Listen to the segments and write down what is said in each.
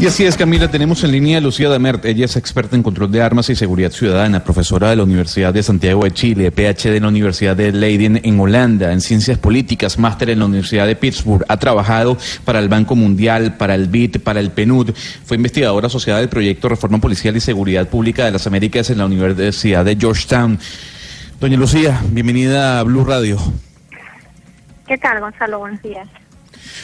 Y así es, Camila, tenemos en línea a Lucía Damert. Ella es experta en control de armas y seguridad ciudadana, profesora de la Universidad de Santiago de Chile, PhD en la Universidad de Leiden en Holanda, en ciencias políticas, máster en la Universidad de Pittsburgh. Ha trabajado para el Banco Mundial, para el BID, para el PNUD. Fue investigadora asociada del proyecto Reforma Policial y Seguridad Pública de las Américas en la Universidad de Georgetown. Doña Lucía, bienvenida a Blue Radio. ¿Qué tal, Gonzalo? Buenos días.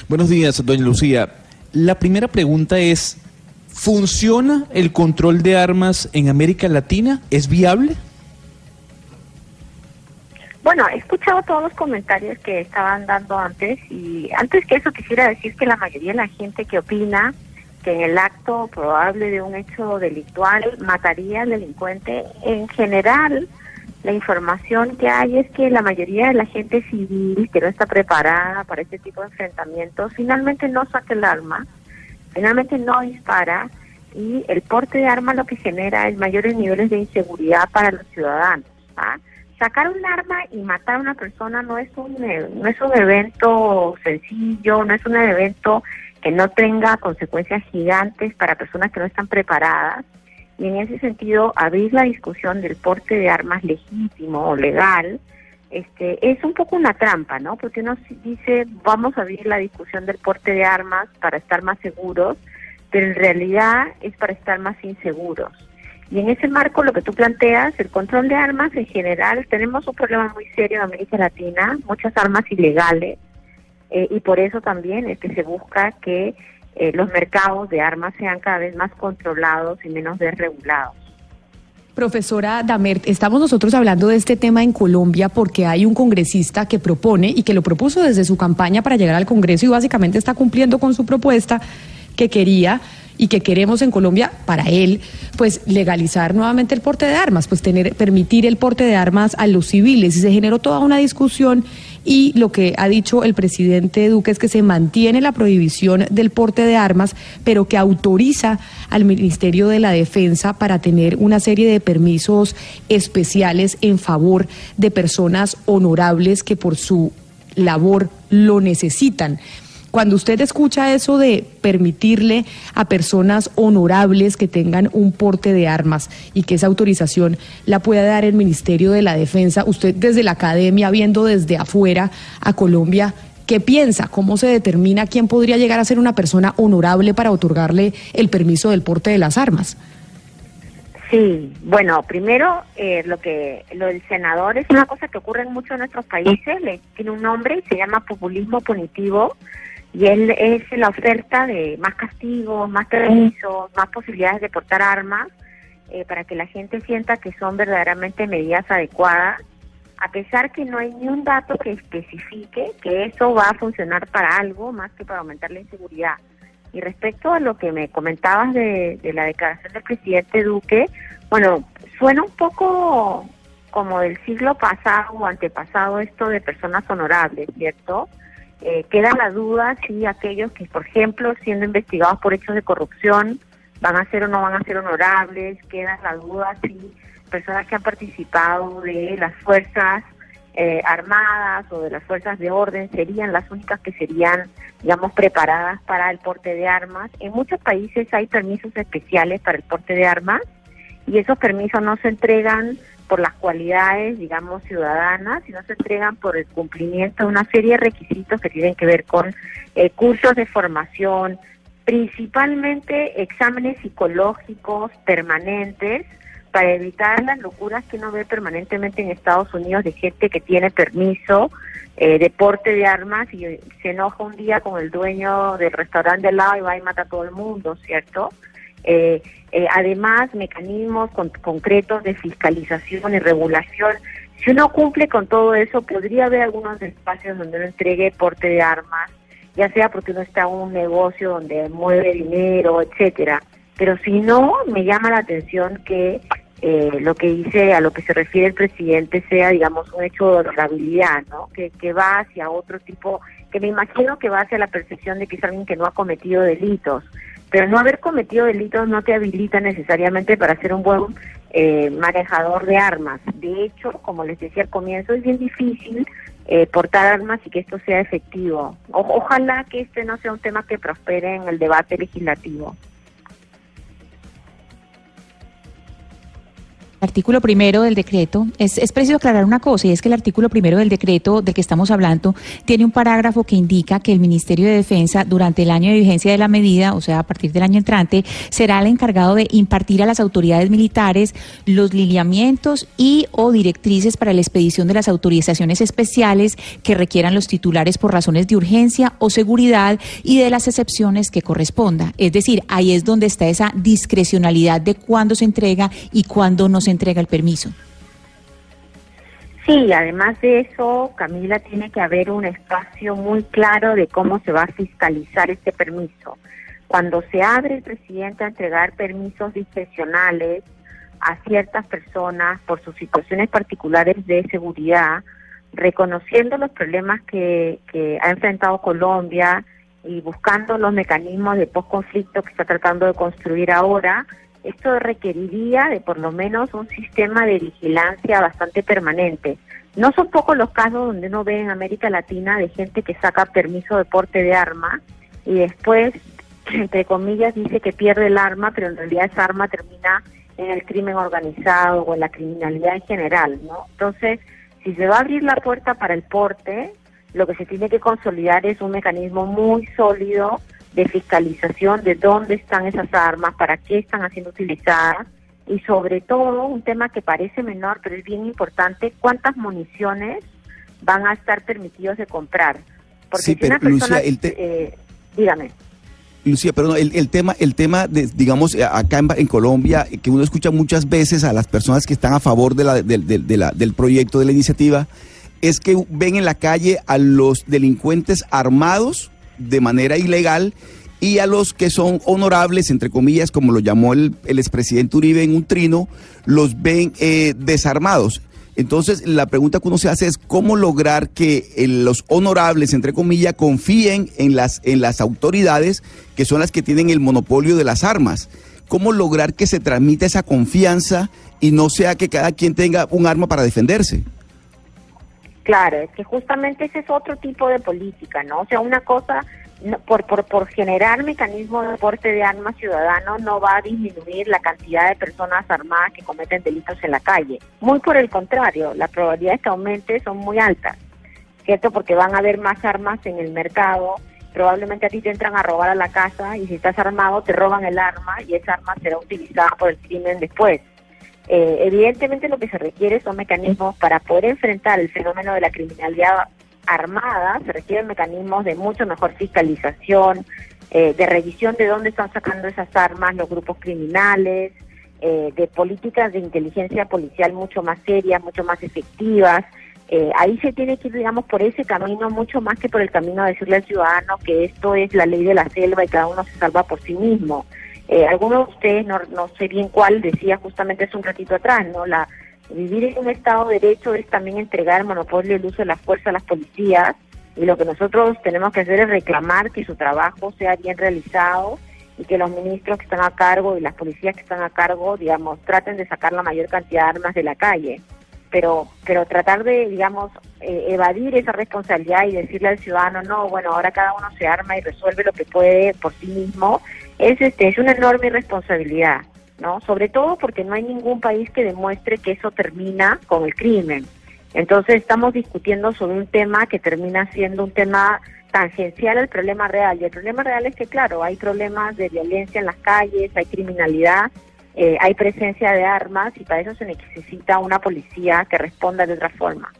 Buenos días, doña Lucía. La primera pregunta es, ¿funciona el control de armas en América Latina? ¿Es viable? Bueno, he escuchado todos los comentarios que estaban dando antes y antes que eso quisiera decir que la mayoría de la gente que opina que en el acto probable de un hecho delictual mataría al delincuente, en general la información que hay es que la mayoría de la gente civil que no está preparada para este tipo de enfrentamientos finalmente no saca el arma, finalmente no dispara y el porte de arma lo que genera es mayores niveles de inseguridad para los ciudadanos. ¿ah? Sacar un arma y matar a una persona no es un no es un evento sencillo, no es un evento que no tenga consecuencias gigantes para personas que no están preparadas y en ese sentido abrir la discusión del porte de armas legítimo o legal este es un poco una trampa, ¿no? Porque uno dice vamos a abrir la discusión del porte de armas para estar más seguros, pero en realidad es para estar más inseguros. Y en ese marco lo que tú planteas, el control de armas en general, tenemos un problema muy serio en América Latina, muchas armas ilegales, eh, y por eso también es que se busca que eh, los mercados de armas sean cada vez más controlados y menos desregulados. Profesora Damert, estamos nosotros hablando de este tema en Colombia porque hay un congresista que propone y que lo propuso desde su campaña para llegar al Congreso y básicamente está cumpliendo con su propuesta que quería y que queremos en Colombia para él, pues legalizar nuevamente el porte de armas, pues tener permitir el porte de armas a los civiles y se generó toda una discusión y lo que ha dicho el presidente Duque es que se mantiene la prohibición del porte de armas, pero que autoriza al Ministerio de la Defensa para tener una serie de permisos especiales en favor de personas honorables que por su labor lo necesitan. Cuando usted escucha eso de permitirle a personas honorables que tengan un porte de armas y que esa autorización la pueda dar el Ministerio de la Defensa, usted desde la academia, viendo desde afuera a Colombia, ¿qué piensa? ¿Cómo se determina quién podría llegar a ser una persona honorable para otorgarle el permiso del porte de las armas? Sí, bueno, primero eh, lo que lo del senador es una cosa que ocurre en muchos de nuestros países, le, tiene un nombre y se llama populismo punitivo y él es la oferta de más castigos, más permisos, más posibilidades de portar armas eh, para que la gente sienta que son verdaderamente medidas adecuadas, a pesar que no hay ni un dato que especifique que eso va a funcionar para algo más que para aumentar la inseguridad. Y respecto a lo que me comentabas de, de la declaración del presidente Duque, bueno, suena un poco como del siglo pasado o antepasado esto de personas honorables, ¿cierto? Eh, queda la duda si aquellos que, por ejemplo, siendo investigados por hechos de corrupción, van a ser o no van a ser honorables, queda la duda si personas que han participado de las fuerzas eh, armadas o de las fuerzas de orden serían las únicas que serían, digamos, preparadas para el porte de armas. En muchos países hay permisos especiales para el porte de armas y esos permisos no se entregan por las cualidades, digamos, ciudadanas, sino se entregan por el cumplimiento de una serie de requisitos que tienen que ver con eh, cursos de formación, principalmente exámenes psicológicos permanentes para evitar las locuras que uno ve permanentemente en Estados Unidos de gente que tiene permiso eh, de porte de armas y se enoja un día con el dueño del restaurante al lado y va y mata a todo el mundo, ¿cierto? Eh, eh, además, mecanismos concretos de fiscalización y regulación. Si uno cumple con todo eso, podría haber algunos espacios donde uno entregue porte de armas, ya sea porque uno está en un negocio donde mueve dinero, etcétera. Pero si no, me llama la atención que eh, lo que dice, a lo que se refiere el presidente, sea, digamos, un hecho de honorabilidad, ¿no? Que, que va hacia otro tipo, que me imagino que va hacia la percepción de que es alguien que no ha cometido delitos pero no haber cometido delitos no te habilita necesariamente para ser un buen eh, manejador de armas. De hecho, como les decía al comienzo, es bien difícil eh, portar armas y que esto sea efectivo. ojalá que este no sea un tema que prospere en el debate legislativo. Artículo primero del decreto, es, preciso aclarar una cosa, y es que el artículo primero del decreto del que estamos hablando tiene un parágrafo que indica que el Ministerio de Defensa, durante el año de vigencia de la medida, o sea, a partir del año entrante, será el encargado de impartir a las autoridades militares los lineamientos y o directrices para la expedición de las autorizaciones especiales que requieran los titulares por razones de urgencia o seguridad y de las excepciones que corresponda. Es decir, ahí es donde está esa discrecionalidad de cuándo se entrega y cuándo no se entrega el permiso. Sí, además de eso, Camila, tiene que haber un espacio muy claro de cómo se va a fiscalizar este permiso. Cuando se abre el presidente a entregar permisos discrecionales a ciertas personas por sus situaciones particulares de seguridad, reconociendo los problemas que, ha enfrentado Colombia y buscando los mecanismos de post-conflicto que está tratando de construir ahora, esto requeriría de por lo menos un sistema de vigilancia bastante permanente. No son pocos los casos donde uno ve en América Latina de gente que saca permiso de porte de arma y después, entre comillas, dice que pierde el arma, pero en realidad esa arma termina en el crimen organizado o en la criminalidad en general, ¿no? Entonces, si se va a abrir la puerta para el porte, lo que se tiene que consolidar es un mecanismo muy sólido de fiscalización de dónde están esas armas, para qué están siendo utilizadas y sobre todo un tema que parece menor pero es bien importante, cuántas municiones van a estar permitidos de comprar. Porque sí, pero Lucia, el eh, dígame. Lucía, perdón, el, el, tema, el tema de, digamos, eh, acá en, Colombia, que uno escucha muchas veces a las personas que están a favor de la, de la, del proyecto de la iniciativa, es que ven en la calle a los delincuentes armados de manera ilegal y a los que son honorables, entre comillas, como lo llamó el, el expresidente Uribe en un trino, los ven eh, desarmados. Entonces, la pregunta que uno se hace es cómo lograr que eh, los honorables, entre comillas, confíen en las, en las autoridades que son las que tienen el monopolio de las armas. ¿Cómo lograr que se transmita esa confianza y no sea que cada quien tenga un arma para defenderse? Claro, es que justamente ese es otro tipo de política, ¿no? O sea, una cosa, por, por, por generar mecanismos de porte de armas ciudadanos no va a disminuir la cantidad de personas armadas que cometen delitos en la calle. Muy por el contrario, las probabilidades que aumente son muy altas, ¿cierto? Porque van a haber más armas en el mercado, probablemente a ti te entran a robar a la casa y si estás armado te roban el arma y esa arma será utilizada por el crimen después. Eh, evidentemente lo que se requiere son mecanismos para poder enfrentar el fenómeno de la criminalidad armada, se requieren mecanismos de mucho mejor fiscalización, eh, de revisión de dónde están sacando esas armas los grupos criminales, eh, de políticas de inteligencia policial mucho más serias, mucho más efectivas. ahí se tiene que ir, digamos, por ese camino mucho más que por el camino de decirle al ciudadano que esto es la ley de la selva y cada uno se salva por sí mismo. Eh, algunos de ustedes, no, no sé bien cuál, decía justamente hace un ratito atrás, ¿no? La, vivir en un Estado de Derecho es también entregar el monopolio del uso de la fuerza a las policías y lo que nosotros tenemos que hacer es reclamar que su trabajo sea bien realizado y que los ministros que están a cargo y las policías que están a cargo, digamos, traten de sacar la mayor cantidad de armas de la calle. Pero, pero tratar de, digamos, eh, evadir esa responsabilidad y decirle al ciudadano, no, bueno, ahora cada uno se arma y resuelve lo que puede por sí mismo, es, este, es una enorme responsabilidad, ¿no? Sobre todo porque no hay ningún país que demuestre que eso termina con el crimen. Entonces estamos discutiendo sobre un tema que termina siendo un tema tangencial al problema real. Y el problema real es que, claro, hay problemas de violencia en las calles, hay criminalidad, eh, hay presencia de armas y para eso se necesita una policía que responda de otra forma.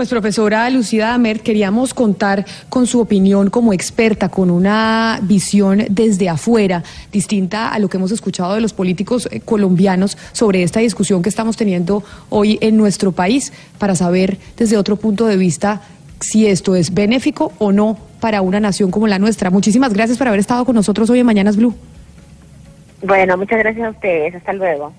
Pues profesora Lucía Damer, queríamos contar con su opinión como experta, con una visión desde afuera, distinta a lo que hemos escuchado de los políticos eh, colombianos sobre esta discusión que estamos teniendo hoy en nuestro país, para saber desde otro punto de vista si esto es benéfico o no para una nación como la nuestra. Muchísimas gracias por haber estado con nosotros hoy en Mañanas Blue. Bueno, muchas gracias a ustedes. Hasta luego.